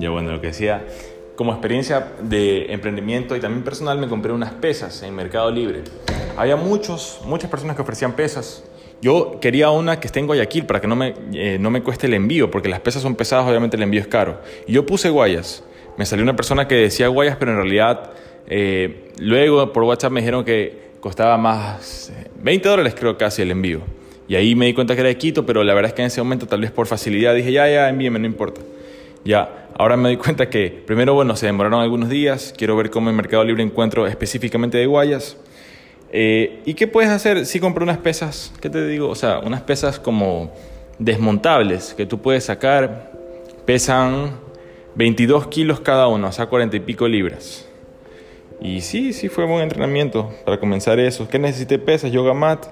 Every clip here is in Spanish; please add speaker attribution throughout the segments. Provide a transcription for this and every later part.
Speaker 1: Ya bueno, lo que decía, como experiencia de emprendimiento y también personal me compré unas pesas en Mercado Libre. Había muchos, muchas personas que ofrecían pesas. Yo quería una que esté en Guayaquil para que no me, eh, no me cueste el envío, porque las pesas son pesadas, obviamente el envío es caro. Y yo puse guayas. Me salió una persona que decía guayas, pero en realidad eh, luego por WhatsApp me dijeron que costaba más, 20 dólares creo casi el envío. Y ahí me di cuenta que era de Quito, pero la verdad es que en ese momento tal vez por facilidad dije, ya, ya, envíeme, no importa. Ya, ahora me doy cuenta que primero, bueno, se demoraron algunos días, quiero ver cómo en Mercado Libre encuentro específicamente de guayas. Eh, ¿Y qué puedes hacer si compro unas pesas? ¿Qué te digo? O sea, unas pesas como desmontables que tú puedes sacar, pesan 22 kilos cada uno, o sea, 40 y pico libras. Y sí, sí fue buen entrenamiento para comenzar eso. ¿Qué necesité? Pesas, yoga mat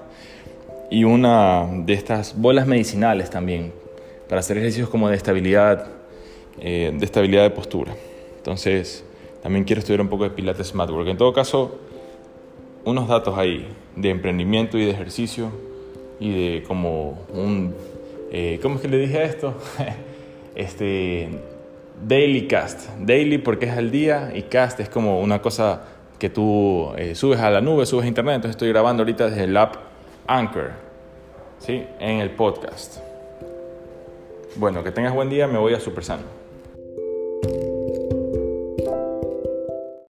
Speaker 1: y una de estas bolas medicinales también para hacer ejercicios como de estabilidad eh, de estabilidad de postura. Entonces, también quiero estudiar un poco de Pilates Mat, porque en todo caso, unos datos ahí de emprendimiento y de ejercicio y de como un... Eh, ¿Cómo es que le dije a esto? este, daily cast. Daily porque es al día y cast es como una cosa que tú eh, subes a la nube, subes a internet. Entonces estoy grabando ahorita desde el app Anchor, ¿sí? En el podcast. Bueno, que tengas buen día, me voy a Super Sano.